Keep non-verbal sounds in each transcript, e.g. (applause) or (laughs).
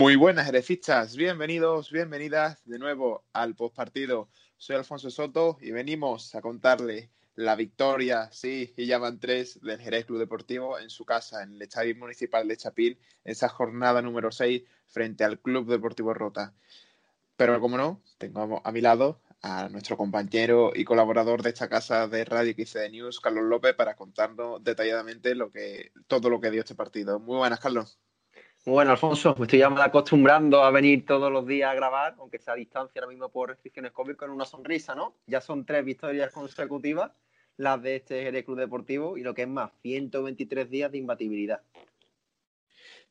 Muy buenas, herecistas. Bienvenidos, bienvenidas de nuevo al postpartido. Soy Alfonso Soto y venimos a contarle la victoria, sí, y ya van tres del Jerez Club Deportivo en su casa, en el Estadio Municipal de Chapil, esa jornada número 6 frente al Club Deportivo Rota. Pero como no, tengo a mi lado a nuestro compañero y colaborador de esta casa de Radio XC News, Carlos López, para contarnos detalladamente lo que, todo lo que dio este partido. Muy buenas, Carlos. Bueno, Alfonso, me estoy ya acostumbrando a venir todos los días a grabar, aunque sea a distancia ahora mismo por restricciones COVID, con una sonrisa, ¿no? Ya son tres victorias consecutivas, las de este Jerez Club Deportivo, y lo que es más, 123 días de imbatibilidad.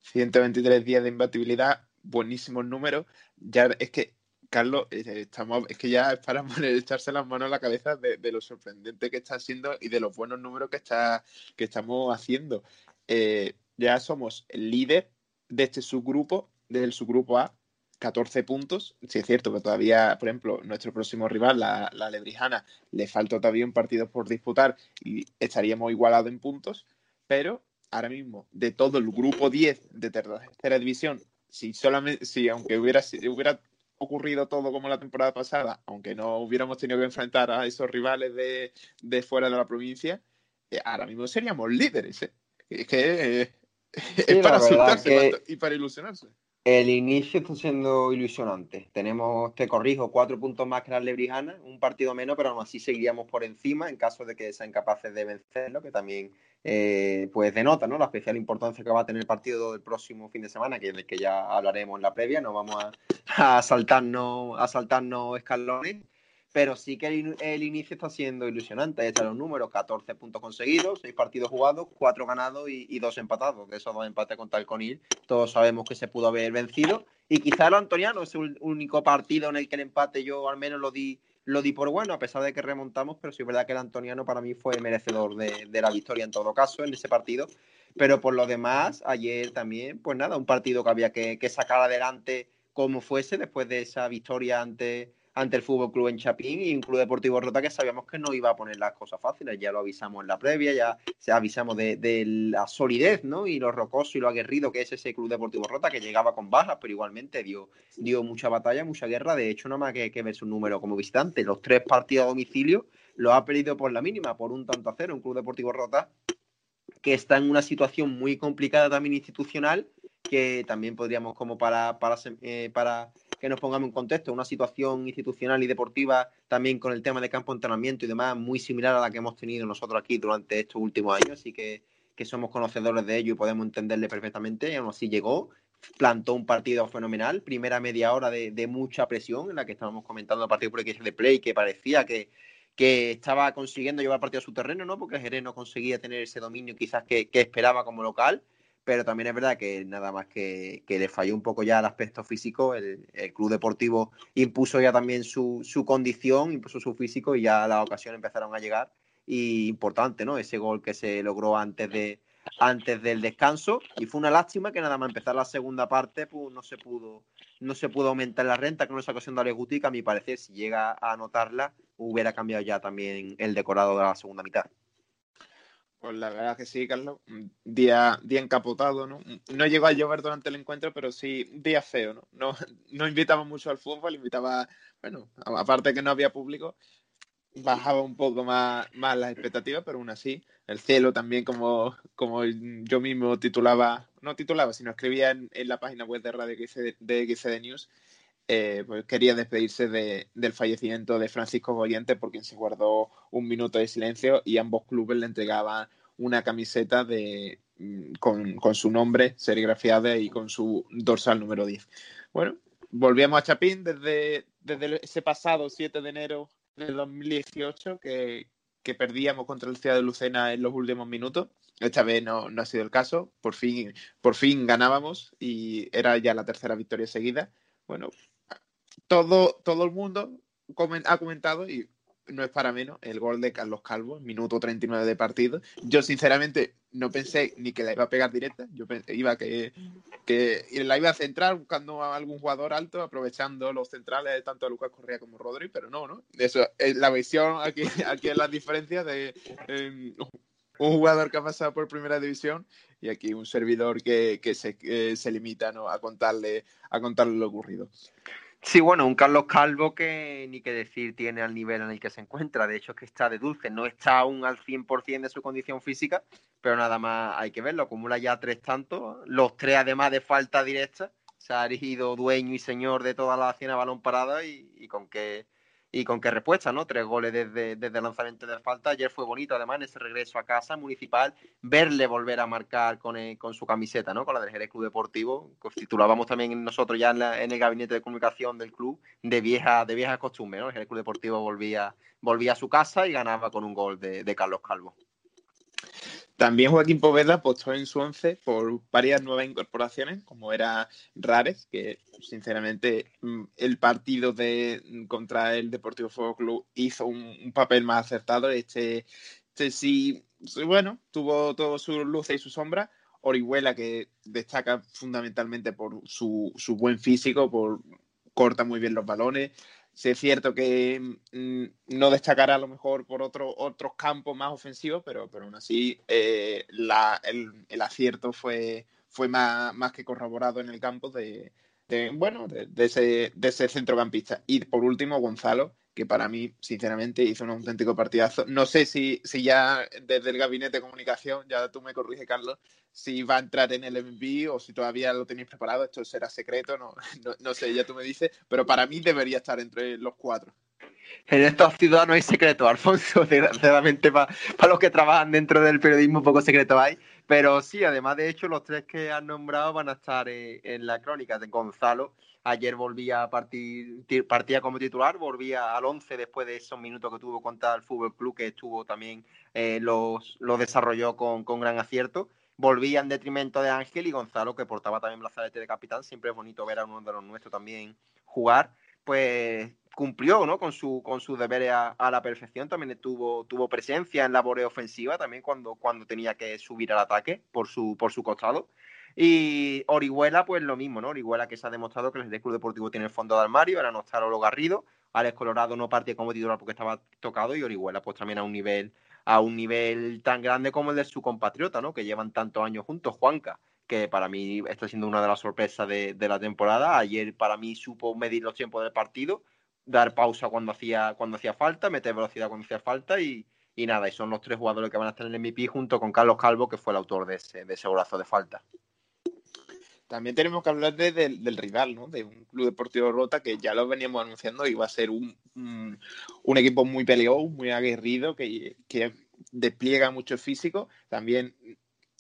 123 días de imbatibilidad, buenísimos números. Ya es que, Carlos, estamos, es que ya es para (laughs) echarse las manos a la cabeza de, lo sorprendente que está siendo y de los buenos números que, está, que estamos haciendo. Eh, ya somos el líder de este subgrupo, del subgrupo A, 14 puntos. Si es cierto que todavía, por ejemplo, nuestro próximo rival, la, la Lebrijana, le falta todavía un partido por disputar y estaríamos igualados en puntos, pero ahora mismo, de todo el grupo 10 de tercera división, si solamente, si aunque hubiera, hubiera ocurrido todo como la temporada pasada, aunque no hubiéramos tenido que enfrentar a esos rivales de, fuera de la provincia, eh, ahora mismo seríamos líderes. ¿eh? Es que eh, (laughs) es para asustarse y para ilusionarse. El inicio está siendo ilusionante. Tenemos, te corrijo, cuatro puntos más que la Lebrijana, un partido menos, pero aún así seguiríamos por encima en caso de que sean capaces de vencerlo, que también eh, pues denota ¿no? la especial importancia que va a tener el partido del próximo fin de semana, que que ya hablaremos en la previa. No vamos a, a saltarnos, a saltarnos escalones pero sí que el, inicio está siendo ilusionante. Ahí están los números, 14 puntos conseguidos, 6 partidos jugados, 4 ganados y, 2 empatados. De esos dos empates contra el Conil, todos sabemos que se pudo haber vencido. Y quizá el Antoniano es el único partido en el que el empate yo al menos lo di, lo di por bueno, a pesar de que remontamos, pero sí es verdad que el Antoniano para mí fue merecedor de, la victoria en todo caso en ese partido. Pero por lo demás, ayer también, pues nada, un partido que había que, que sacar adelante como fuese después de esa victoria ante ante el Fútbol Club en Chapín y un Club Deportivo Rota que sabíamos que no iba a poner las cosas fáciles. Ya lo avisamos en la previa, ya se avisamos de, la solidez ¿no? y lo rocoso y lo aguerrido que es ese Club Deportivo Rota que llegaba con bajas, pero igualmente dio, dio mucha batalla, mucha guerra. De hecho, nada más que, que ver su número como visitante. Los tres partidos a domicilio lo ha perdido por la mínima, por un tanto a cero. Un Club Deportivo Rota que está en una situación muy complicada también institucional, que también podríamos como para, para, eh, para que nos pongamos en contexto, una situación institucional y deportiva también con el tema de campo de entrenamiento y demás muy similar a la que hemos tenido nosotros aquí durante estos últimos años, así que, que somos conocedores de ello y podemos entenderle perfectamente, y aún así llegó, plantó un partido fenomenal, primera media hora de, de mucha presión en la que estábamos comentando el partido por el de play, que parecía que, que estaba consiguiendo llevar partido a su terreno, ¿no? Porque Jerez no conseguía tener ese dominio quizás que, que esperaba como local pero también es verdad que nada más que, le falló un poco ya el aspecto físico, el, club deportivo impuso ya también su, condición, impuso su físico y ya las ocasiones empezaron a llegar. Y importante, ¿no? Ese gol que se logró antes de antes del descanso y fue una lástima que nada más empezar la segunda parte pues no se pudo no se pudo aumentar la renta con esa ocasión de Aleguti que a mi parecer si llega a anotarla hubiera cambiado ya también el decorado de la segunda mitad. Pues la verdad que sí, Carlos. Día, día encapotado, ¿no? No llegó a llover durante el encuentro, pero sí, día feo, ¿no? No, no invitaba mucho al fútbol, invitaba, bueno, aparte que no había público, bajaba un poco más, más las expectativas, pero aún así, el cielo también, como, como yo mismo titulaba, no titulaba, sino escribía en, la página web de Radio de XD News, eh, pues quería despedirse del fallecimiento de Francisco Goyente por quien se guardó un minuto de silencio y ambos clubes le entregaban una camiseta de, mm, con, su nombre serigrafiada y con su dorsal número 10. Bueno, volvíamos a Chapín desde, desde ese pasado 7 de enero del 2018 que, que perdíamos contra el Ciudad de Lucena en los últimos minutos. Esta vez no, no, ha sido el caso. Por fin, por fin ganábamos y era ya la tercera victoria seguida. Bueno, todo, todo el mundo ha comentado, y no es para menos, el gol de Carlos Calvo, minuto 39 de partido. Yo, sinceramente, no pensé ni que la iba a pegar directa. Yo pensé, iba que, que la iba a centrar buscando a algún jugador alto, aprovechando los centrales, tanto a Lucas Correa como Rodri, pero no, ¿no? Eso es la visión aquí, (laughs) aquí es la diferencia de un jugador que ha pasado por primera división y aquí un servidor que, se, se, limita a, contarle, a contarle lo ocurrido. Sí, bueno, un Carlos Calvo que ni que decir tiene al nivel en el que se encuentra. De hecho, es que está de dulce. No está aún al 100% de su condición física, pero nada más hay que verlo. Acumula ya tres tantos. Los tres, además de falta directa, se ha erigido dueño y señor de toda la acción balón parada y con qué y con qué respuesta, ¿no? Tres goles desde, desde el lanzamiento de falta. Ayer fue bonito, además, en ese regreso a casa municipal, verle volver a marcar con, con su camiseta, ¿no? Con la del Jerez Club Deportivo. Titulábamos también nosotros ya en, el gabinete de comunicación del club de vieja, de vieja costumbre, ¿no? El Jerez Club Deportivo volvía, volvía a su casa y ganaba con un gol de Carlos Calvo. También Joaquín Poveda apostó en su once por varias nuevas incorporaciones, como era Rares, que sinceramente mm, el partido de contra el Deportivo Fuego Club hizo un, papel más acertado. Este, este sí, bueno, tuvo todas sus luces y sus sombras. Orihuela, que destaca fundamentalmente por su, su buen físico, por corta muy bien los balones, Sí es cierto que mm, no destacará a lo mejor por otro, otros campos más ofensivos, pero, pero aún así eh, el, acierto fue, fue más, más que corroborado en el campo de, bueno, de, ese, de ese centrocampista. Y por último, Gonzalo, que para mí, sinceramente, hizo un auténtico partidazo. No sé si, si ya desde el gabinete de comunicación, ya tú me corrige, Carlos, si va a entrar en el MVP o si todavía lo tenéis preparado. Esto será secreto, no, no, sé, ya tú me dices, pero para mí debería estar entre los cuatro. En esta ciudad no hay secreto, Alfonso, (laughs) desgraciadamente para, para los que trabajan dentro del periodismo poco secreto hay, pero sí, además de hecho los tres que han nombrado van a estar eh, en la crónica de Gonzalo, Ayer volvía a partir, partía como titular, volvía al 11 después de esos minutos que tuvo contra el Fútbol Club, que estuvo también, eh, los, desarrolló con, gran acierto. Volvía en detrimento de Ángel y Gonzalo, que portaba también brazalete de capitán. Siempre es bonito ver a uno de los nuestros también jugar. Pues cumplió ¿no? con, su, con sus deberes a, la perfección. También tuvo, tuvo presencia en labores ofensiva, también cuando, cuando tenía que subir al ataque por su, por su costado. Y Orihuela, pues lo mismo, ¿no? Orihuela que se ha demostrado que el Club Deportivo tiene el fondo de armario, ahora no está Lolo Garrido, Alex Colorado no partía como titular porque estaba tocado y Orihuela pues también a un nivel a un nivel tan grande como el de su compatriota, ¿no? Que llevan tantos años juntos, Juanca, que para mí está siendo una de las sorpresas de, la temporada. Ayer para mí supo medir los tiempos del partido, dar pausa cuando hacía, cuando hacía falta, meter velocidad cuando hacía falta y, nada, y son los tres jugadores que van a estar en el MVP junto con Carlos Calvo, que fue el autor de ese, de ese de falta. También tenemos que hablar del rival, ¿no? De un club deportivo Rota que ya lo veníamos anunciando y va a ser un, un, equipo muy peleón, muy aguerrido, que, que, despliega mucho físico. También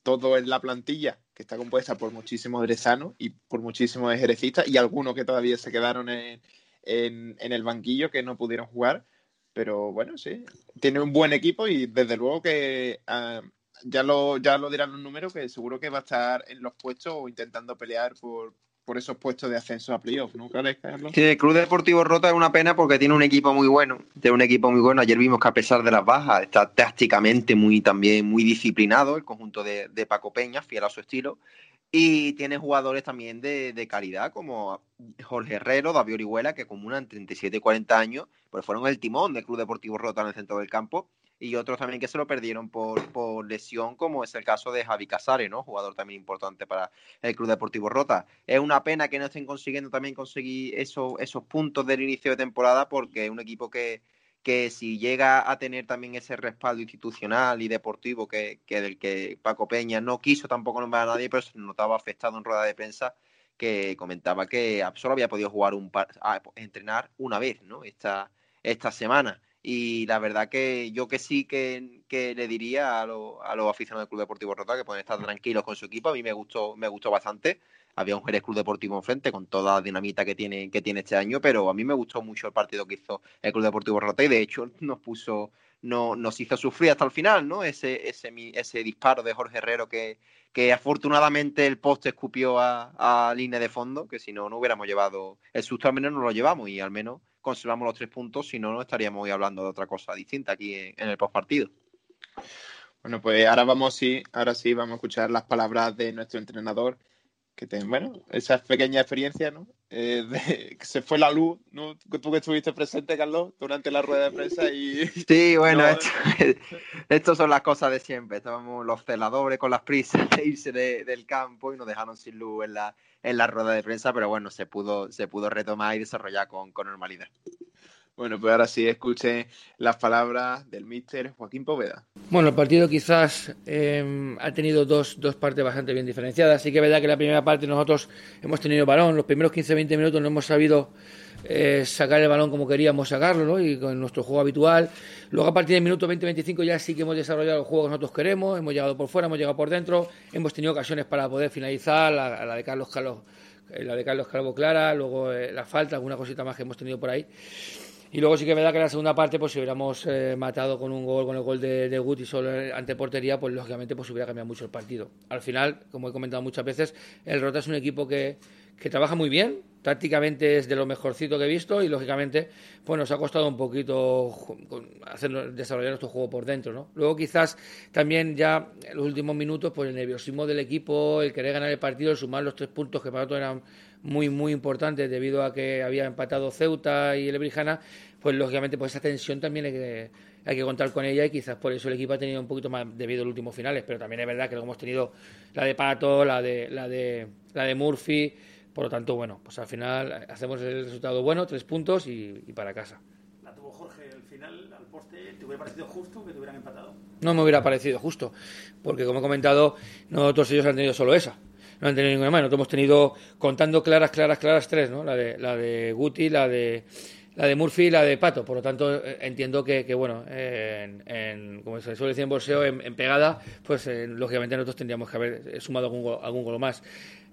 todo en la plantilla, que está compuesta por muchísimos dresanos y por muchísimos ejerecistas y algunos que todavía se quedaron en, en, el banquillo que no pudieron jugar. Pero bueno, sí, tiene un buen equipo y desde luego que ah, ya lo, ya lo dirán los números, que seguro que va a estar en los puestos o intentando pelear por, por esos puestos de ascenso a playoff, ¿no Carlos? Sí, el Club Deportivo Rota es una pena porque tiene un equipo muy bueno, tiene un equipo muy bueno. Ayer vimos que a pesar de las bajas, está tácticamente muy también muy disciplinado el conjunto de, de Paco Peña, fiel a su estilo. Y tiene jugadores también de, de calidad como Jorge Herrero, David Orihuela, que acumulan 37 y 40 años, pues fueron el timón del Club Deportivo Rota en el centro del campo y otros también que se lo perdieron por, por, lesión, como es el caso de Javi Casares, ¿no? Jugador también importante para el Club Deportivo Rota. Es una pena que no estén consiguiendo también conseguir esos, esos puntos del inicio de temporada, porque es un equipo que, que si llega a tener también ese respaldo institucional y deportivo que, que del que Paco Peña no quiso tampoco nombrar a nadie, pero se notaba afectado en rueda de prensa que comentaba que solo había podido jugar un par, entrenar una vez, ¿no? Esta, esta semana. Y la verdad que yo que sí que, le diría a, los aficionados del Club Deportivo Rota que pueden estar tranquilos con su equipo. A mí me gustó, me gustó bastante. Había un Jerez Club Deportivo enfrente con toda la dinamita que tiene, que tiene este año, pero a mí me gustó mucho el partido que hizo el Club Deportivo Rota y de hecho (laughs) nos puso, no, nos hizo sufrir hasta el final, ¿no? Ese, ese, ese disparo de Jorge Herrero que, que afortunadamente el poste escupió a, a línea de fondo, que si no, no hubiéramos llevado el susto, al menos no lo llevamos y al menos conservamos los tres puntos, si no, no estaríamos hoy hablando de otra cosa distinta aquí en, el postpartido. Bueno, pues ahora vamos sí, ahora sí vamos a escuchar las palabras de nuestro entrenador, que bueno, esa pequeña experiencia, ¿no? Eh, de, que se fue la luz, ¿no? Tú que estuviste presente, Carlos, durante la rueda de prensa y... (laughs) Sí, bueno, (laughs) (laughs) esto, son las cosas de siempre. Estábamos los celadores con las prisas de irse del campo y nos dejaron sin luz en la, en la rueda de prensa, pero bueno, se pudo, se pudo retomar y desarrollar con, con normalidad. Bueno, pues ahora sí escuchen las palabras del míster Joaquín Poveda. Bueno, el partido quizás em, ha tenido dos, dos, partes bastante bien diferenciadas. Sí que es verdad que la primera parte nosotros hemos tenido balón, los primeros 15-20 minutos no hemos sabido eh, sacar el balón como queríamos sacarlo, ¿no? Y con nuestro juego habitual. Luego a partir del minuto 20-25 ya sí que hemos desarrollado el juego que nosotros queremos, hemos llegado por fuera, hemos llegado por dentro, hemos tenido ocasiones para poder finalizar, la, de Carlos Carlos, eh, la de Carlos Calvo Clara, luego eh, la falta, alguna cosita más que hemos tenido por ahí. Y luego sí que es verdad que en la segunda parte, pues si hubiéramos eh, matado con un gol, con el gol de, de Guti solo ante portería, pues lógicamente pues hubiera cambiado mucho el partido. Al final, como he comentado muchas veces, el Rota es un equipo que, que trabaja muy bien, tácticamente es de lo mejorcito que he visto y lógicamente pues nos ha costado un poquito hacer, desarrollar nuestro juego por dentro, ¿no? Luego quizás también ya en los últimos minutos pues el nerviosismo del equipo, el querer ganar el partido, el sumar los tres puntos que para nosotros eran muy muy importantes debido a que había empatado Ceuta y el Ebrijana, pues lógicamente pues esa tensión también hay que, hay que contar con ella y quizás por eso el equipo ha tenido un poquito más debido a los últimos finales, pero también es verdad que luego hemos tenido la de Pato, la de la de la de Murphy por lo tanto, bueno, pues al final hacemos el resultado bueno, tres puntos y, para casa. La tuvo Jorge al final, al poste, ¿te hubiera parecido justo que te hubieran empatado? No me hubiera parecido justo, porque como he comentado, nosotros ellos han tenido solo esa. No han tenido ninguna. Nosotros hemos tenido, contando claras, claras, claras, tres, ¿no? La de, la de Guti, la de la de Murphy y la de Pato. Por lo tanto, eh, entiendo que, bueno, en, como se suele decir en bolseo, en, pegada, pues eh, lógicamente nosotros tendríamos que haber sumado algún, algún gol más.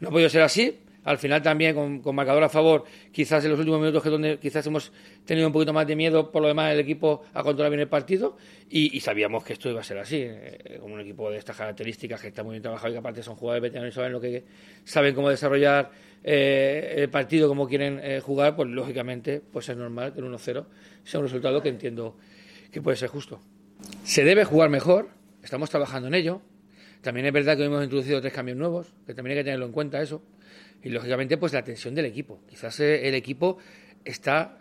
No ha podido ser así, al final también con, marcador a favor, quizás en los últimos minutos que donde quizás hemos tenido un poquito más de miedo, por lo demás el equipo a controlar bien el partido y, sabíamos que esto iba a ser así, eh, como un equipo de estas características que está muy bien trabajado y que aparte son jugadores veteranos y saben lo que saben cómo desarrollar eh, el partido, cómo quieren eh, jugar, pues lógicamente pues es normal que el 1-0 sea un resultado que entiendo que puede ser justo. Se debe jugar mejor, estamos trabajando en ello. También es verdad que hemos introducido tres cambios nuevos, que también hay que tenerlo en cuenta eso y lógicamente pues la tensión del equipo. Quizás eh, el equipo está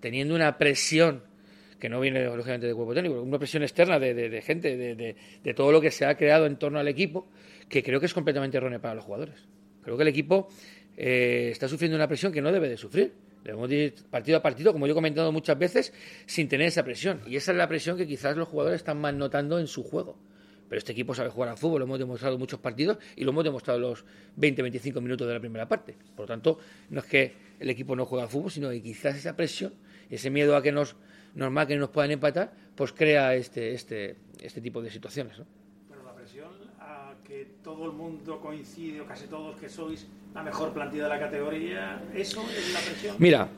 teniendo una presión que no viene lógicamente del cuerpo técnico, una presión externa de, gente, de, todo lo que se ha creado en torno al equipo, que creo que es completamente errónea para los jugadores. Creo que el equipo eh, está sufriendo una presión que no debe de sufrir. Debemos ir partido a partido, como yo he comentado muchas veces, sin tener esa presión. Y esa es la presión que quizás los jugadores están más notando en su juego. Pero este equipo sabe jugar al fútbol, lo hemos demostrado en muchos partidos y lo hemos demostrado en los 20-25 minutos de la primera parte. Por lo tanto, no es que el equipo no juega al fútbol, sino que quizás esa presión, ese miedo a que nos normal que nos puedan empatar, pues crea este, este, este tipo de situaciones. Pero la presión a que todo el mundo coincide, o casi todos, que sois la mejor plantilla de la categoría, ¿eso es la presión? Mira,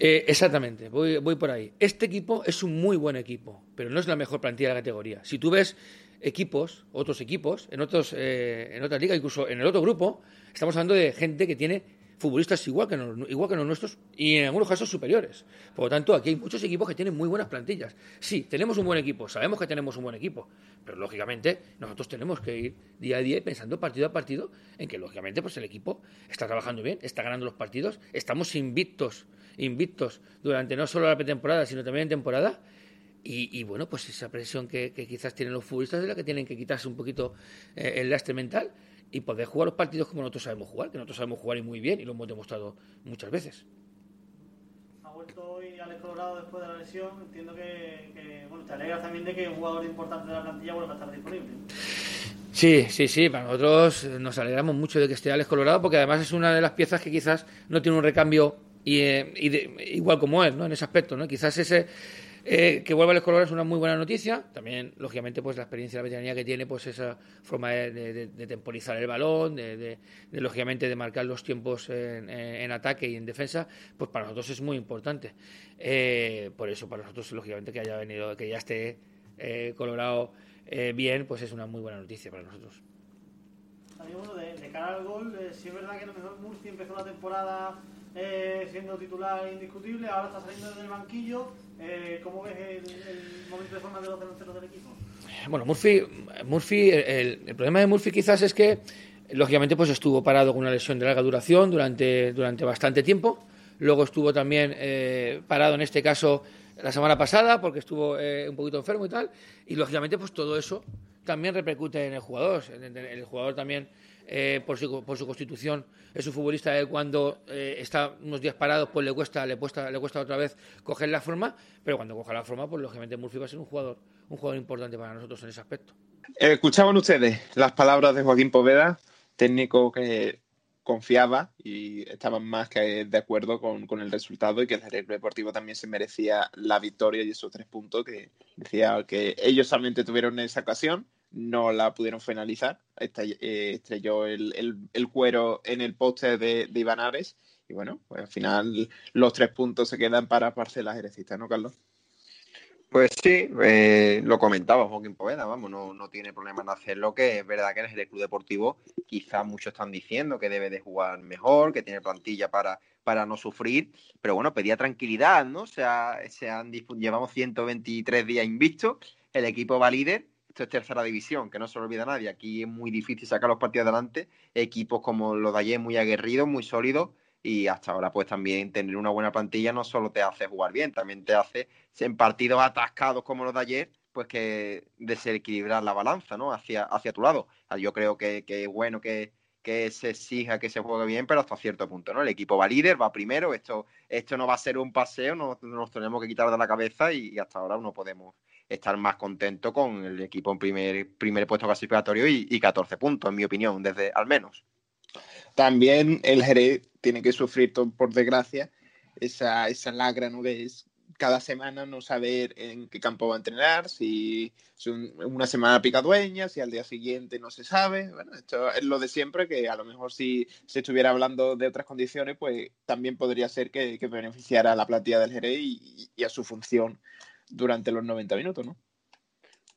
eh, exactamente, voy, voy por ahí. Este equipo es un muy buen equipo, pero no es la mejor plantilla de la categoría. Si tú ves equipos, otros equipos, en otros, eh, en otras ligas, incluso en el otro grupo, estamos hablando de gente que tiene futbolistas igual que, igual que los nuestros y en algunos casos superiores. Por lo tanto, aquí hay muchos equipos que tienen muy buenas plantillas. Sí, tenemos un buen equipo, sabemos que tenemos un buen equipo, pero lógicamente nosotros tenemos que ir día a día pensando partido a partido en que lógicamente pues el equipo está trabajando bien, está ganando los partidos, estamos invictos, invictos durante no solo la pretemporada, sino también en temporada y, bueno, pues esa presión que, quizás tienen los futbolistas es la que tienen que quitarse un poquito eh, el lastre mental y poder jugar los partidos como nosotros sabemos jugar, que nosotros sabemos jugar y muy bien y lo hemos demostrado muchas veces. Ha vuelto hoy Alex Colorado después de la lesión. Entiendo que, bueno, te alegras también de que un jugador importante de la plantilla vuelva a estar disponible. Sí, sí, sí, para nosotros nos alegramos mucho de que esté Alex Colorado porque además es una de las piezas que quizás no tiene un recambio y, eh, igual como él, ¿no? En ese aspecto, ¿no? Quizás ese eh, que vuelva a los colores es una muy buena noticia. También, lógicamente, pues la experiencia de la veteranía que tiene, pues esa forma de, temporizar el balón, de, lógicamente de marcar los tiempos en, ataque y en defensa, pues para nosotros es muy importante. Eh, por eso, para nosotros, lógicamente, que haya venido, que ya esté eh, Colorado bien, pues es una muy buena noticia para nosotros. de, cara al gol, si es verdad que a lo mejor Murci empezó la temporada eh, siendo titular indiscutible, ahora está saliendo del banquillo. Eh, ¿Cómo ves el, momento de forma de los delanteros del equipo? Bueno, Murphy, Murphy el, problema de Murphy quizás es que lógicamente pues estuvo parado con una lesión de larga duración durante, durante bastante tiempo. Luego estuvo también eh, parado en este caso la semana pasada porque estuvo eh, un poquito enfermo y tal. Y lógicamente pues todo eso también repercute en el jugador. El jugador también eh, por, su, por su constitución es un futbolista que cuando está unos días parados pues le cuesta, le cuesta, le cuesta otra vez coger la forma, pero cuando coja la forma pues lógicamente Murphy va a ser un jugador, un jugador importante para nosotros en ese aspecto. Escuchaban ustedes las palabras de Joaquín Poveda, técnico que confiaba y estaban más que de acuerdo con, el resultado y que el Jerez Deportivo también se merecía la victoria y esos tres puntos que decía que ellos solamente tuvieron esa ocasión, no la pudieron finalizar, eh, estrelló el, cuero en el poste de, de y bueno, pues al final los tres puntos se quedan para parcelas herecistas, ¿no, Carlos? Pues sí, eh, lo comentaba Joaquín Poveda, vamos, no, no, tiene problema en hacerlo, que es verdad que en el Club Deportivo quizás muchos están diciendo que debe de jugar mejor, que tiene plantilla para, para no sufrir, pero bueno, pedía tranquilidad, ¿no? O sea, se han, llevamos 123 días invictos, el equipo va líder, es tercera división, que no se lo olvida nadie, aquí es muy difícil sacar los partidos adelante, equipos como los de ayer muy aguerridos, muy sólidos, y hasta ahora pues también tener una buena plantilla no solo te hace jugar bien, también te hace en partidos atascados como los de ayer, pues que desequilibrar la balanza, ¿no? Hacia, hacia tu lado. Yo creo que, es bueno que, que se exija que se juegue bien, pero hasta cierto punto, ¿no? El equipo va líder, va primero, esto, esto no va a ser un paseo, no, nos tenemos que quitar de la cabeza y, hasta ahora no podemos estar más contentos con el equipo en primer, primer puesto clasificatorio y, y 14 puntos, en mi opinión, desde al menos. También el Jerez tiene que sufrir, por desgracia, esa, esa lagra, ¿no? Que cada semana no saber en qué campo va a entrenar, si es una semana picadueña, si al día siguiente no se sabe. Bueno, esto es lo de siempre, que a lo mejor si se estuviera hablando de otras condiciones, pues también podría ser que, beneficiara a la plantilla del Jerez y, a su función durante los 90 minutos, ¿no?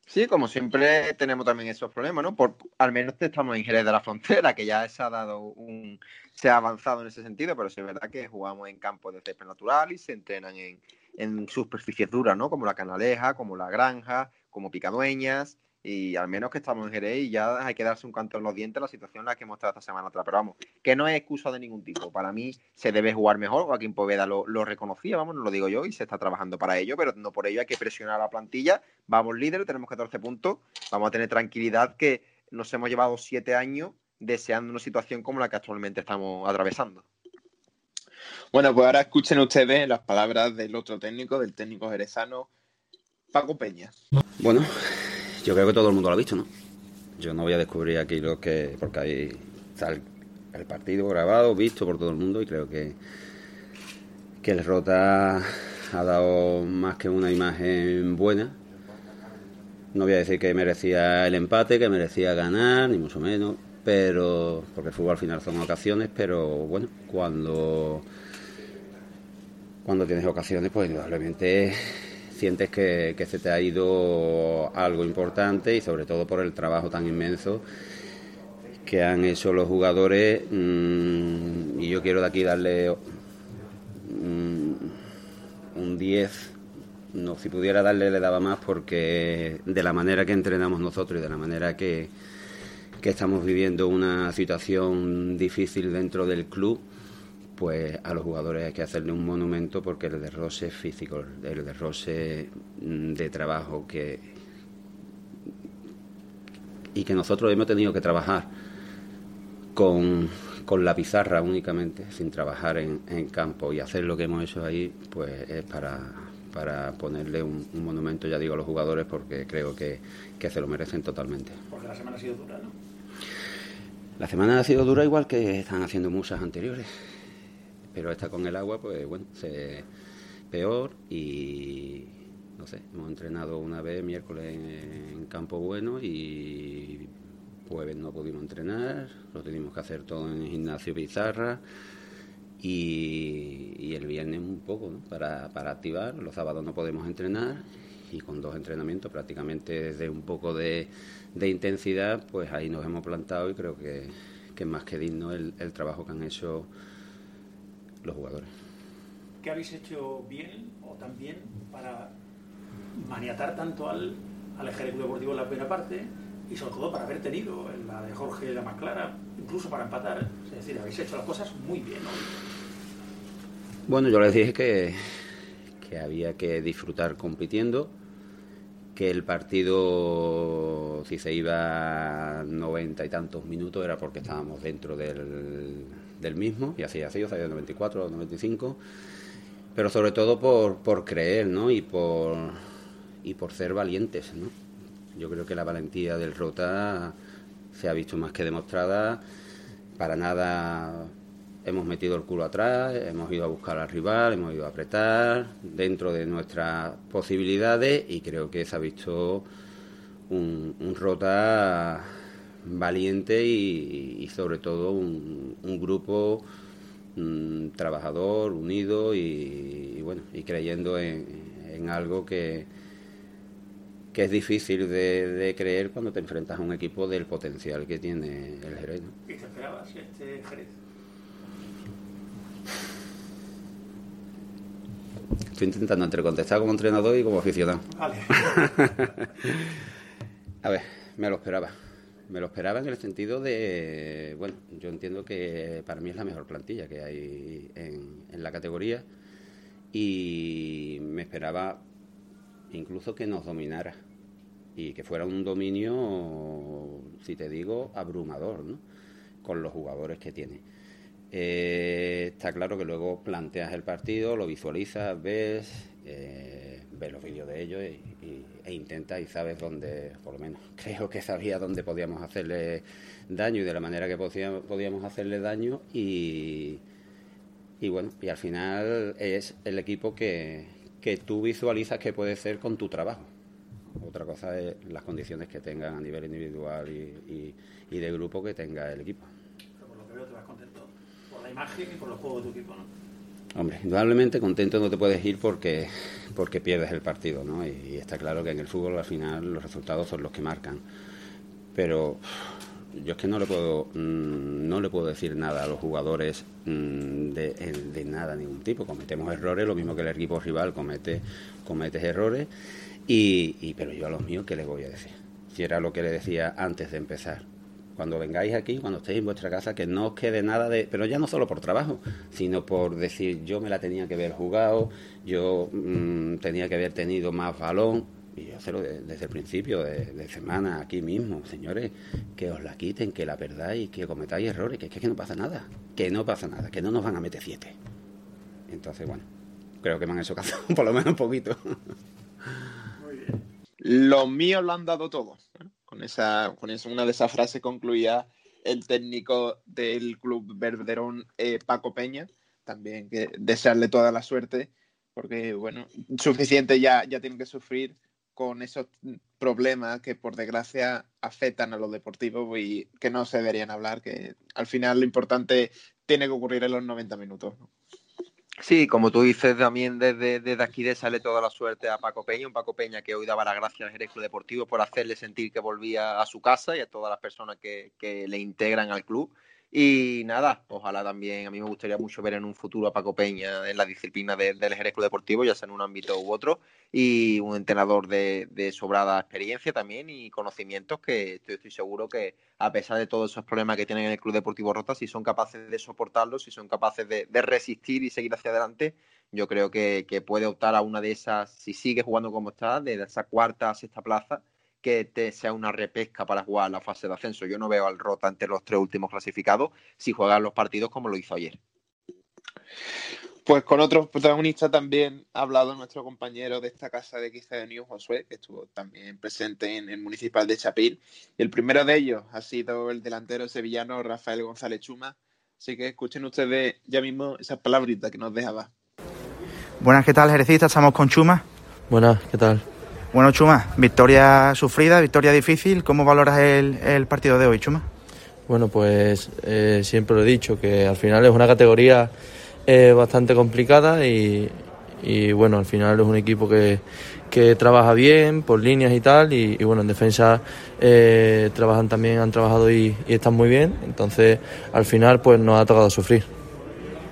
Sí, como siempre tenemos también esos problemas, ¿no? Por, al menos estamos en Jerez de la Frontera, que ya se ha dado un, se ha avanzado en ese sentido, pero sí es verdad que jugamos en campos de césped natural y se entrenan en, en superficies duras, ¿no? Como la Canaleja, como la Granja, como Picadueñas, y al menos que estamos en Jerez y ya hay que darse un canto en los dientes la situación en la que hemos estado esta semana atrás. Pero vamos, que no es excusa de ningún tipo. Para mí se debe jugar mejor. Joaquín Poveda lo, lo reconocía, vamos, no lo digo yo, y se está trabajando para ello, pero no por ello hay que presionar a la plantilla. Vamos líderes, tenemos 14 puntos, vamos a tener tranquilidad que nos hemos llevado siete años deseando una situación como la que actualmente estamos atravesando. Bueno, pues ahora escuchen ustedes las palabras del otro técnico, del técnico jerezano, Paco Peña. Bueno, yo creo que todo el mundo lo ha visto, ¿no? Yo no voy a descubrir aquí lo que. porque ahí está el, partido grabado, visto por todo el mundo y creo que, que el Rota ha dado más que una imagen buena. No voy a decir que merecía el empate, que merecía ganar, ni mucho menos, pero porque el fútbol al final son ocasiones, pero bueno, cuando cuando tienes ocasiones, pues indudablemente sientes que, se te ha ido algo importante y sobre todo por el trabajo tan inmenso que han hecho los jugadores mm, y yo quiero de aquí darle mm, un 10 no si pudiera darle le daba más porque de la manera que entrenamos nosotros y de la manera que, que estamos viviendo una situación difícil dentro del club pues a los jugadores hay que hacerle un monumento porque el derroche físico, el derroche mm, de trabajo que y que nosotros hemos tenido que trabajar con, la pizarra únicamente, sin trabajar en, campo y hacer lo que hemos hecho ahí, pues es para, para ponerle un, monumento, ya digo, a los jugadores porque creo que, que se lo merecen totalmente. Porque la semana ha sido dura, ¿no? La semana ha sido dura igual que están haciendo muchas anteriores pero esta con el agua, pues bueno, se, peor y no sé, hemos entrenado una vez miércoles en, Campo Bueno y jueves no pudimos entrenar, lo tuvimos que hacer todo en el gimnasio Pizarra y, el viernes un poco ¿no? para, para activar, los sábados no podemos entrenar y con dos entrenamientos prácticamente desde un poco de, intensidad, pues ahí nos hemos plantado y creo que, es más que digno el trabajo que han hecho los jugadores. ¿Qué habéis hecho bien o también para maniatar tanto al, al Ejército Deportivo en la primera parte y sobre todo para haber tenido en la de Jorge la más clara incluso para empatar. Es decir, habéis hecho las cosas muy bien. ¿no? Bueno, yo les dije que, que había que disfrutar compitiendo, que el partido, si se iba noventa y tantos minutos, era porque estábamos dentro del, del mismo, y así ha sido, salió 94 o 95, pero sobre todo por, por creer, ¿no? Y por, y por ser valientes, ¿no? Yo creo que la valentía del Rota se ha visto más que demostrada. Para nada hemos metido el culo atrás, hemos ido a buscar al rival, hemos ido a apretar dentro de nuestras posibilidades y creo que se ha visto un Rota valiente y, y sobre todo un, un grupo mm, trabajador, unido y, y, bueno y creyendo en, en algo que, que es difícil de, de, creer cuando te enfrentas a un equipo del potencial que tiene el Jerez. ¿no? ¿Qué te esperabas este Jerez? Estoy intentando entre contestar como entrenador y como aficionado. Vale. (laughs) a ver, me lo esperaba. Me lo esperaba en el sentido de, bueno, yo entiendo que para mí es la mejor plantilla que hay en, la categoría y me esperaba incluso que nos dominara y que fuera un dominio, si te digo, abrumador, ¿no? Con los jugadores que tiene. Eh, está claro que luego planteas el partido, lo visualizas, ves, eh, ves los vídeos de ellos y, y, e intentas y sabes dónde, por lo menos (laughs) creo que sabía dónde podíamos hacerle daño y de la manera que podíamos, podíamos hacerle daño y, y bueno, y al final es el equipo que, que tú visualizas que puede ser con tu trabajo. Otra cosa es las condiciones que tengan a nivel individual y, y, de grupo que tenga el equipo. Por lo que veo te vas contento por la imagen y por los juegos de tu equipo, ¿no? Hombre, indudablemente contento no te puedes ir porque, porque pierdes el partido, ¿no? Y, está claro que en el fútbol al final los resultados son los que marcan. Pero yo es que no le puedo mmm, no le puedo decir nada a los jugadores mmm, de, de, nada ningún tipo cometemos errores lo mismo que el equipo rival comete cometes errores y, y, pero yo a los míos qué les voy a decir si era lo que le decía antes de empezar cuando vengáis aquí cuando estéis en vuestra casa que no os quede nada de pero ya no solo por trabajo sino por decir yo me la tenía que haber jugado yo mmm, tenía que haber tenido más balón y hacerlo de, desde el principio de, de, semana aquí mismo, señores, que os la quiten, que la perdáis, que cometáis errores, que es que no pasa nada, que no pasa nada, que no nos van a meter siete. Entonces, bueno, creo que me han hecho caso, (laughs) por lo menos un poquito. Muy bien. Los míos lo han dado todo. Con esa, con esa, una de esas frases concluía el técnico del club Verderón, eh, Paco Peña, también que desearle toda la suerte, porque, bueno, suficiente ya, ya tienen que sufrir con esos problemas que por desgracia afectan a los deportivos y que no se deberían hablar, que al final lo importante tiene que ocurrir en los 90 minutos. Sí, como tú dices, también desde, desde aquí de sale toda la suerte a Paco Peña, un Paco Peña que hoy daba las gracias al Jerez Club Deportivo por hacerle sentir que volvía a su casa y a todas las personas que, que le integran al club. Y nada, ojalá también, a mí me gustaría mucho ver en un futuro a Paco Peña en la disciplina de, del Jerez Club Deportivo, ya sea en un ámbito u otro, y un entrenador de, de sobrada experiencia también y conocimientos que estoy, seguro que a pesar de todos esos problemas que tienen en el Club Deportivo Rota, si son capaces de soportarlos, si son capaces de, de resistir y seguir hacia adelante, yo creo que, que, puede optar a una de esas, si sigue jugando como está, de esa cuarta a sexta plaza que te sea una repesca para jugar la fase de ascenso. Yo no veo al Rota entre los tres últimos clasificados si juegan los partidos como lo hizo ayer. Pues con otros protagonistas también ha hablado nuestro compañero de esta casa de Quiza de New Josué, que estuvo también presente en el municipal de Chapil. Y el primero de ellos ha sido el delantero sevillano Rafael González Chuma. Así que escuchen ustedes ya mismo esas palabritas que nos dejaba. Buenas, ¿qué tal? Estamos con Chuma. Buenas, ¿qué tal? Bueno, Chuma, victoria sufrida, victoria difícil. ¿Cómo valoras el, el partido de hoy, Chuma? Bueno, pues eh, siempre lo he dicho, que al final es una categoría eh, bastante complicada y, y, bueno, al final es un equipo que, que trabaja bien por líneas y tal y, y bueno, en defensa eh, trabajan también, han trabajado y, y, están muy bien, entonces al final pues nos ha tocado sufrir.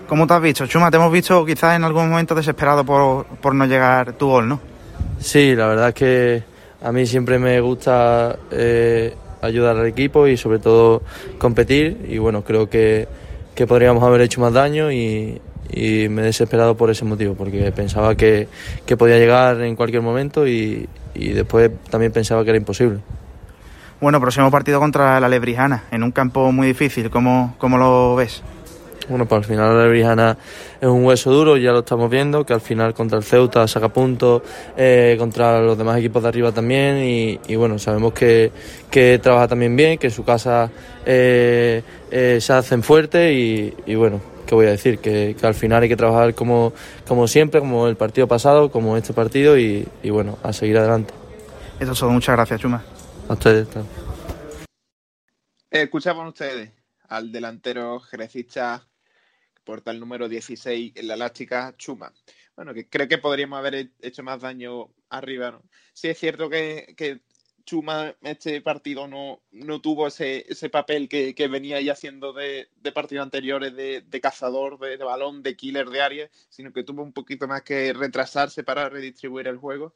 ¿Cómo te has visto, Chuma? Te hemos visto quizás en algún momento desesperado por, por no llegar tu gol, ¿no? Sí, la verdad es que a mí siempre me gusta eh, ayudar al equipo y sobre todo competir y bueno, creo que, que podríamos haber hecho más daño y, y me he desesperado por ese motivo, porque pensaba que, que podía llegar en cualquier momento y, y, después también pensaba que era imposible. Bueno, próximo partido contra la Lebrijana, en un campo muy difícil, ¿cómo, cómo lo ves? Bueno, pues al final la Lebrijana es un hueso duro, ya lo estamos viendo, que al final contra el Ceuta saca puntos, eh, contra los demás equipos de arriba también, y, y bueno, sabemos que, que, trabaja también bien, que su casa eh, eh, se hacen fuerte y, y bueno, ¿qué voy a decir? Que, que, al final hay que trabajar como, como siempre, como el partido pasado, como este partido y, y bueno, a seguir adelante. Eso es todo, muchas gracias, Chuma. A ustedes. Eh, escuchaban ustedes al delantero jerecista porta número 16 en la elástica Chuma. Bueno, que creo que podríamos haber hecho más daño arriba, ¿no? Sí es cierto que, que Chuma este partido no, no tuvo ese, ese papel que, que, venía ya haciendo de, de partidos anteriores de, de cazador de, de, balón, de killer de área, sino que tuvo un poquito más que retrasarse para redistribuir el juego.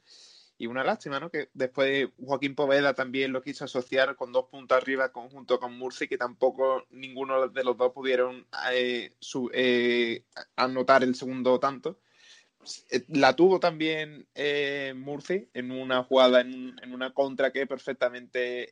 Y una lástima, ¿no? Que después Joaquín Poveda también lo quiso asociar con dos puntos arriba conjunto con Murci, que tampoco ninguno de los dos pudieron eh, eh, anotar el segundo tanto. La tuvo también eh, en una jugada, en, en, una contra que perfectamente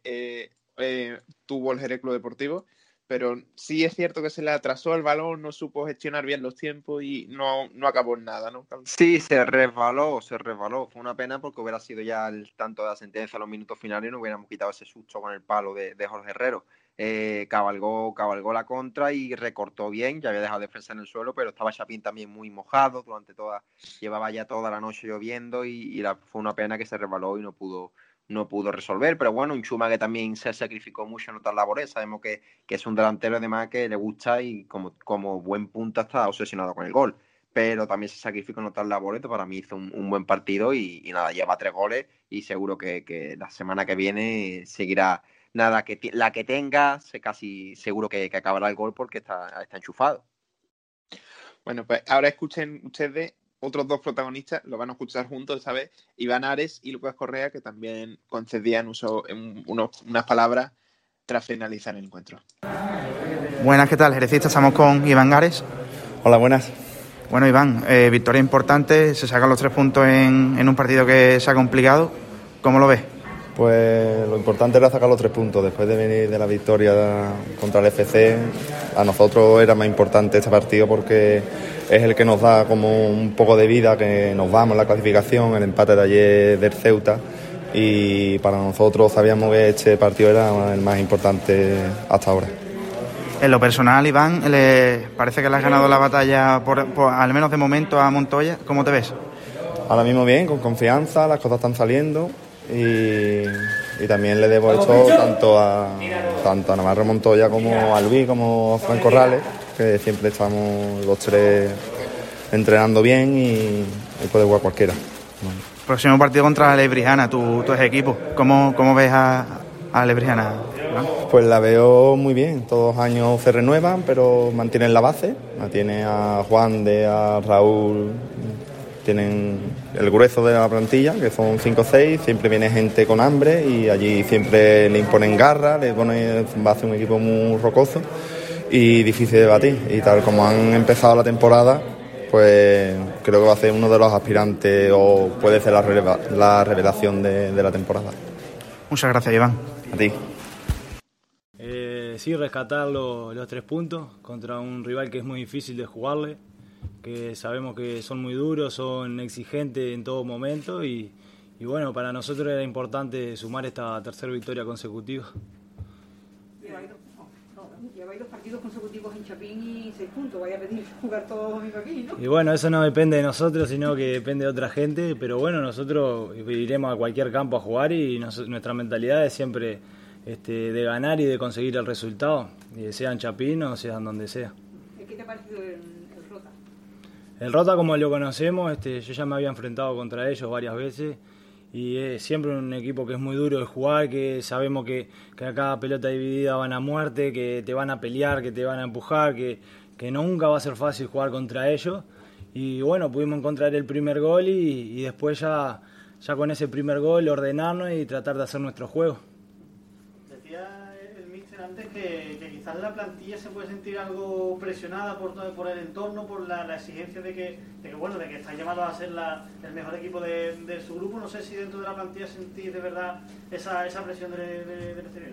eh, tuvo el Jereclo Deportivo pero sí es cierto que se le atrasó el balón, no supo gestionar bien los tiempos y no, no acabó en nada, ¿no? Sí, se resbaló, se resbaló. Fue una pena porque hubiera sido ya el tanto de la sentencia a los minutos finales y no hubiéramos quitado ese susto con el palo de, de Jorge Herrero. Eh, cabalgó, cabalgó la contra y recortó bien, ya había dejado defensa en el suelo, pero estaba Chapín también muy mojado durante toda, llevaba ya toda la noche lloviendo y, y fue una pena que se resbaló y no pudo, no pudo resolver, pero bueno, un Chuma que también se sacrificó mucho en otras labores, sabemos que, que es un delantero además que le gusta y como, como buen punta está obsesionado con el gol, pero también se sacrificó en otras labores, para mí hizo un, buen partido y, y, nada, lleva tres goles y seguro que, que, la semana que viene seguirá, nada, que la que tenga, se casi seguro que, que acabará el gol porque está, está enchufado. Bueno, pues ahora escuchen ustedes otros dos protagonistas, lo van a escuchar juntos esta vez, Iván Ares y Lucas Correa, que también concedían uso, en unos, unas palabras tras finalizar el encuentro. Buenas, ¿qué tal? Jerecista, estamos con Iván Ares. Hola, buenas. Bueno, Iván, eh, victoria importante, se sacan los tres puntos en, en, un partido que se ha complicado. ¿Cómo lo ves? Pues lo importante era sacar los tres puntos. Después de venir de la victoria contra el FC, a nosotros era más importante este partido porque es el que nos da como un poco de vida, que nos vamos la clasificación, el empate de ayer del Ceuta y para nosotros sabíamos que este partido era el más importante hasta ahora. En lo personal, Iván, le parece que le has ganado la batalla, por, por, al menos de momento, a Montoya. ¿Cómo te ves? Ahora mismo bien, con confianza, las cosas están saliendo y, y también le debo esto tanto a, tanto a Navarro Montoya como a Luis, como a Fran Corrales, que siempre estamos los tres entrenando bien y, y puede jugar cualquiera. Próximo partido contra Lebrijana, tu, tu equipo. ¿Cómo, ¿Cómo, ves a, a Lebrijana? ¿no? Pues la veo muy bien. Todos los años se renuevan, pero mantienen la base. Mantiene a Juan de, a Raúl. Tienen el grueso de la plantilla, que son 5 o 6. Siempre viene gente con hambre y allí siempre le imponen garra, le pone, va a ser un equipo muy rocoso y difícil de batir. Y tal como han empezado la temporada, pues creo que va a ser uno de los aspirantes o puede ser la, releva, la revelación de, de, la temporada. Muchas gracias, Iván. A ti. Eh, sí, rescatar lo, los tres puntos contra un rival que es muy difícil de jugarle, que sabemos que son muy duros, son exigentes en todo momento y, y bueno, para nosotros era importante sumar esta tercera victoria consecutiva. Lleváis dos partidos consecutivos en Chapín y seis puntos. Vaya a pedir (laughs) jugar todos aquí, ¿no? Y bueno, eso no depende de nosotros, sino que depende de otra gente. Pero bueno, nosotros iremos a cualquier campo a jugar y nos, nuestra mentalidad es siempre este, de ganar y de conseguir el resultado, sea en Chapín o sea en donde sea. ¿Qué te ha parecido el, el Rota? Como lo conocemos, este, yo ya me había enfrentado contra ellos varias veces y es siempre un equipo que es muy duro de jugar, que sabemos que, que a cada pelota dividida van a muerte, que te van a pelear, que te van a empujar, que, nunca va a ser fácil jugar contra ellos. Y bueno, pudimos encontrar el primer gol y, y después ya, ya con ese primer gol ordenarnos y tratar de hacer nuestro juego. Decía quizás la plantilla se puede sentir algo presionada por, por el entorno, por la, exigencia de que, de que, bueno, de que está llamado a ser la, el mejor equipo de, su grupo. No sé si dentro de la plantilla sentís de verdad esa, esa presión del exterior.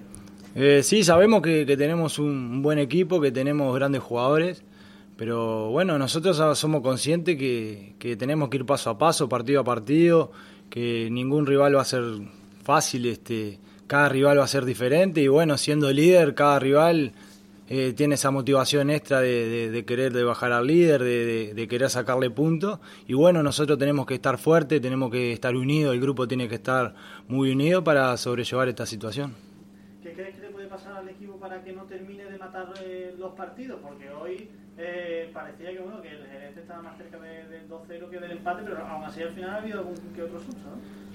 Eh, sí, sabemos que, tenemos un, buen equipo, que tenemos grandes jugadores, pero bueno, nosotros somos conscientes que, que tenemos que ir paso a paso, partido a partido, que ningún rival va a ser fácil, este, cada rival va a ser diferente y bueno, siendo líder, cada rival eh, tiene esa motivación extra de, querer de bajar al líder, de, querer sacarle puntos. Y bueno, nosotros tenemos que estar fuertes, tenemos que estar unidos, el grupo tiene que estar muy unido para sobrellevar esta situación. ¿Qué crees que le puede pasar al equipo para que no termine de matar eh, los partidos? Porque hoy eh, parecía que, bueno, que el gerente estaba más cerca del 2-0 que del empate, pero aún así al final ha habido algún que otro susto,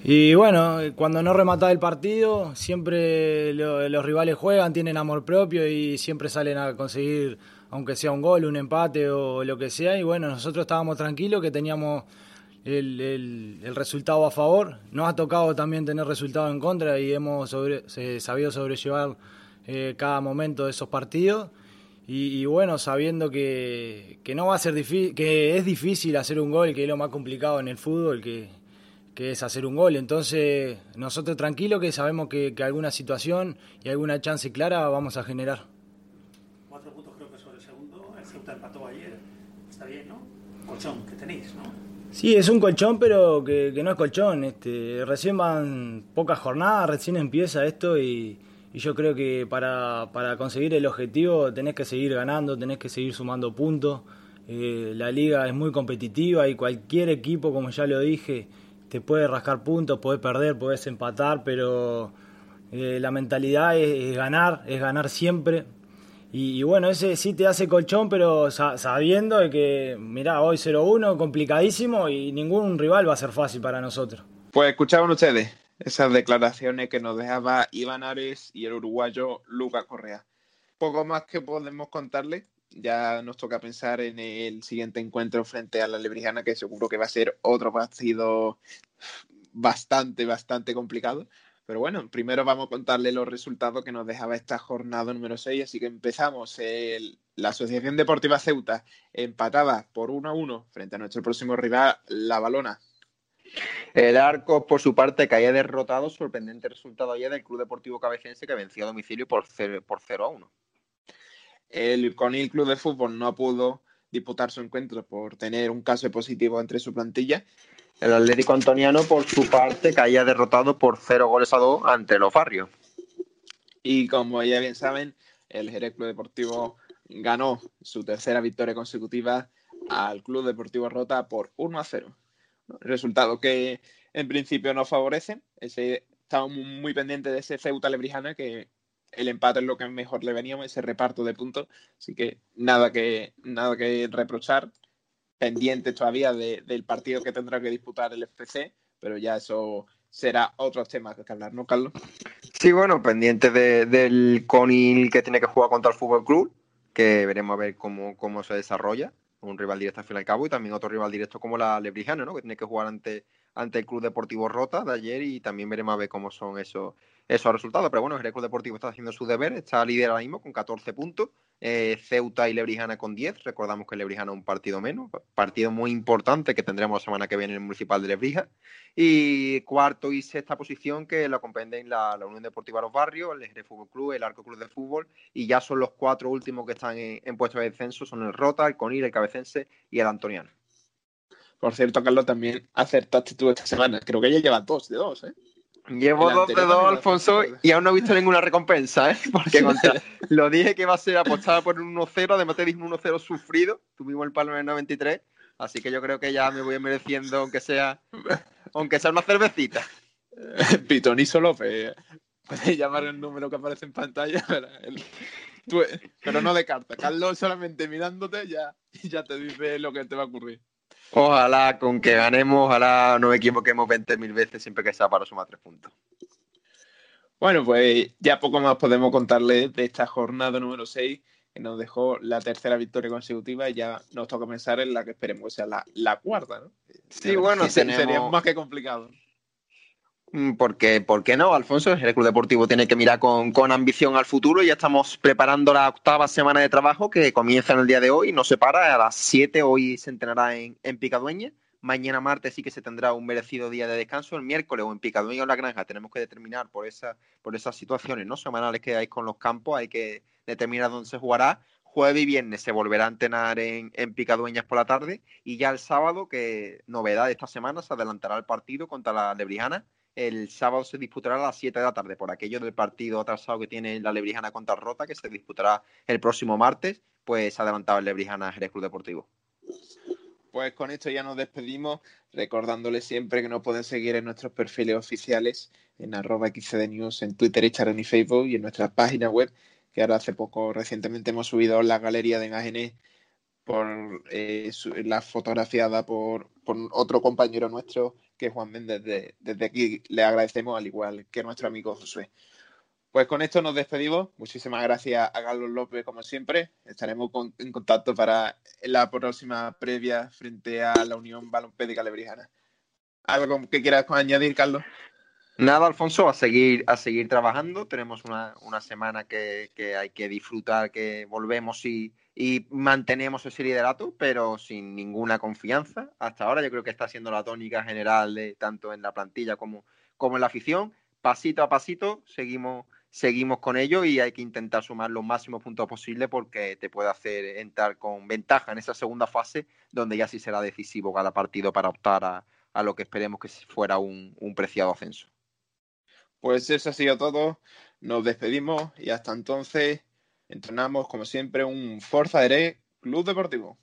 Y bueno, cuando no remata el partido, siempre los rivales juegan, tienen amor propio y siempre salen a conseguir, aunque sea un gol, un empate o lo que sea. Y bueno, nosotros estábamos tranquilos que teníamos el, resultado a favor. Nos ha tocado también tener resultado en contra y hemos sabido sobrellevar eh, cada momento de esos partidos. Y, bueno, sabiendo que, no va a ser difícil, que es difícil hacer un gol, que es lo más complicado en el fútbol, que, es hacer un gol. Entonces, nosotros tranquilos que sabemos que, alguna situación y alguna chance clara vamos a generar. Cuatro puntos creo que sobre el segundo, el Ceuta empató ayer. Está bien, ¿no? Colchón que tenéis, ¿no? Sí, es un colchón, pero que, que no es colchón. Este, recién van pocas jornadas, recién empieza esto y y yo creo que para, para, conseguir el objetivo tenés que seguir ganando, tenés que seguir sumando puntos. Eh, la liga es muy competitiva y cualquier equipo, como ya lo dije, te puede rascar puntos, puede perder, puedes empatar, pero eh, la mentalidad es, ganar, es ganar siempre. Y, bueno, ese sí te hace colchón, pero sabiendo que, mirá, hoy 0-1, complicadísimo y ningún rival va a ser fácil para nosotros. Pues escuchaban ustedes, esas declaraciones que nos dejaba Iván Ares y el uruguayo Luca Correa. Poco más que podemos contarle. Ya nos toca pensar en el siguiente encuentro frente a la Lebrijana, que seguro que va a ser otro partido bastante, bastante complicado. Pero bueno, primero vamos a contarle los resultados que nos dejaba esta jornada número 6. Así que empezamos. la Asociación Deportiva Ceuta empatada por 1 a 1 frente a nuestro próximo rival, La Balona, el Arco, por su parte, caía derrotado. Sorprendente resultado ayer del Club Deportivo Cabecense que venció a domicilio por 0, por 0 a 1. El Conil Club de Fútbol no pudo disputar su encuentro por tener un caso positivo entre su plantilla. El Atlético Antoniano, por su parte, caía derrotado por 0 goles a 2 ante los barrios. Y como ya bien saben, el Jerez Club Deportivo ganó su tercera victoria consecutiva al Club Deportivo Rota por 1 a 0. Resultado que en principio nos favorece. Ese, estamos muy pendientes de ese Ceuta Lebrijana que el empate es lo que mejor le veníamos, ese reparto de puntos. Así que nada que, nada que reprochar. Pendientes todavía del partido que tendrá que disputar el FC, pero ya eso será otro tema que hablar, ¿no, Carlos? Sí, bueno, pendiente del Conil que tiene que jugar contra el Fútbol Club, que veremos a ver cómo, cómo se desarrolla un rival directo al fin y al cabo, y también otro rival directo como la Lebrijana, ¿no? que tiene que jugar ante, ante el Club Deportivo Rota de ayer y también veremos a ver cómo son esos, esos resultados. Pero bueno, el Club Deportivo está haciendo su deber, está líder ahora mismo con 14 puntos, eh, Ceuta y Lebrijana con 10. Recordamos que Lebrijana un partido menos, partido muy importante que tendremos la semana que viene en el Municipal de Lebrija. Y cuarto y sexta posición que lo comprenden la, Unión Deportiva Los Barrios, el Jerez Fútbol Club, el Arco Club de Fútbol. Y ya son los cuatro últimos que están en, en puestos de descenso, son el Rota, el Conil, el Cabecense y el Antoniano. Por cierto, Carlos, también acertaste tú esta semana. Creo que ella lleva dos de dos, ¿eh? Llevo dos de dos, Alfonso, y aún no he visto ninguna recompensa, ¿eh? (laughs) Porque lo dije que va a ser apostada por un 1-0, además te dije un 1-0 sufrido, tuvimos el palo en el 93, así que yo creo que ya me voy mereciendo, aunque sea, aunque sea una cervecita. (laughs) Pitoniso López, puedes llamar el número que aparece en pantalla, pero, no de carta. Carlos solamente mirándote ya, ya te dice lo que te va a ocurrir. Ojalá con que ganemos, ojalá no me equivoquemos 20.000 veces siempre que sea para sumar tres puntos. Bueno, pues ya poco más podemos contarle de esta jornada número 6 que nos dejó la tercera victoria consecutiva y ya nos toca pensar en la que esperemos que sea la, cuarta, ¿no? Sí, bueno, sería más que complicado. Mm, porque, ¿por qué no, Alfonso? El Club Deportivo tiene que mirar con, con, ambición al futuro ya estamos preparando la octava semana de trabajo que comienza en el día de hoy no se para. A las 7 hoy se entrenará en, en Picadueña. Mañana martes sí que se tendrá un merecido día de descanso. El miércoles o en Picadueña o en La Granja tenemos que determinar por, esa, por esas situaciones ¿no? semanales que hay con los campos. Hay que determinar dónde se jugará jueves y viernes se volverá a entrenar en, en, Picadueñas por la tarde y ya el sábado, que novedad de esta semana, se adelantará el partido contra la Lebrijana el sábado se disputará a las 7 de la tarde, por aquello del partido atrasado que tiene la Lebrijana contra Rota, que se disputará el próximo martes, pues adelantado el Lebrijana Jerez Club Deportivo. Pues con esto ya nos despedimos, recordándoles siempre que nos pueden seguir en nuestros perfiles oficiales, en arroba xcdnews, en Twitter, Instagram y Facebook, y en nuestra página web, que ahora hace poco, recientemente hemos subido la galería de imágenes por eh, la fotografiada por otro compañero nuestro, que Juan Méndez. Desde, desde aquí le agradecemos, al igual que nuestro amigo Josué. Pues con esto nos despedimos. Muchísimas gracias a Carlos López, como siempre. Estaremos en contacto para la próxima previa frente a la Unión Balompédica Lebrijana. ¿Algo que quieras añadir, Carlos? Nada, Alfonso, a seguir, a seguir trabajando. Tenemos una, una semana que, que, hay que disfrutar, que volvemos y, y mantenemos ese liderato, pero sin ninguna confianza. Hasta ahora yo creo que está siendo la tónica general de tanto en la plantilla como, como en la afición. Pasito a pasito seguimos, seguimos con ello y hay que intentar sumar los máximos puntos posibles porque te puede hacer entrar con ventaja en esa segunda fase donde ya sí será decisivo cada partido para optar a, a lo que esperemos que fuera un, un preciado ascenso. Pues eso ha sido todo. Nos despedimos y hasta entonces entrenamos, como siempre, un Forza Ere Club Deportivo.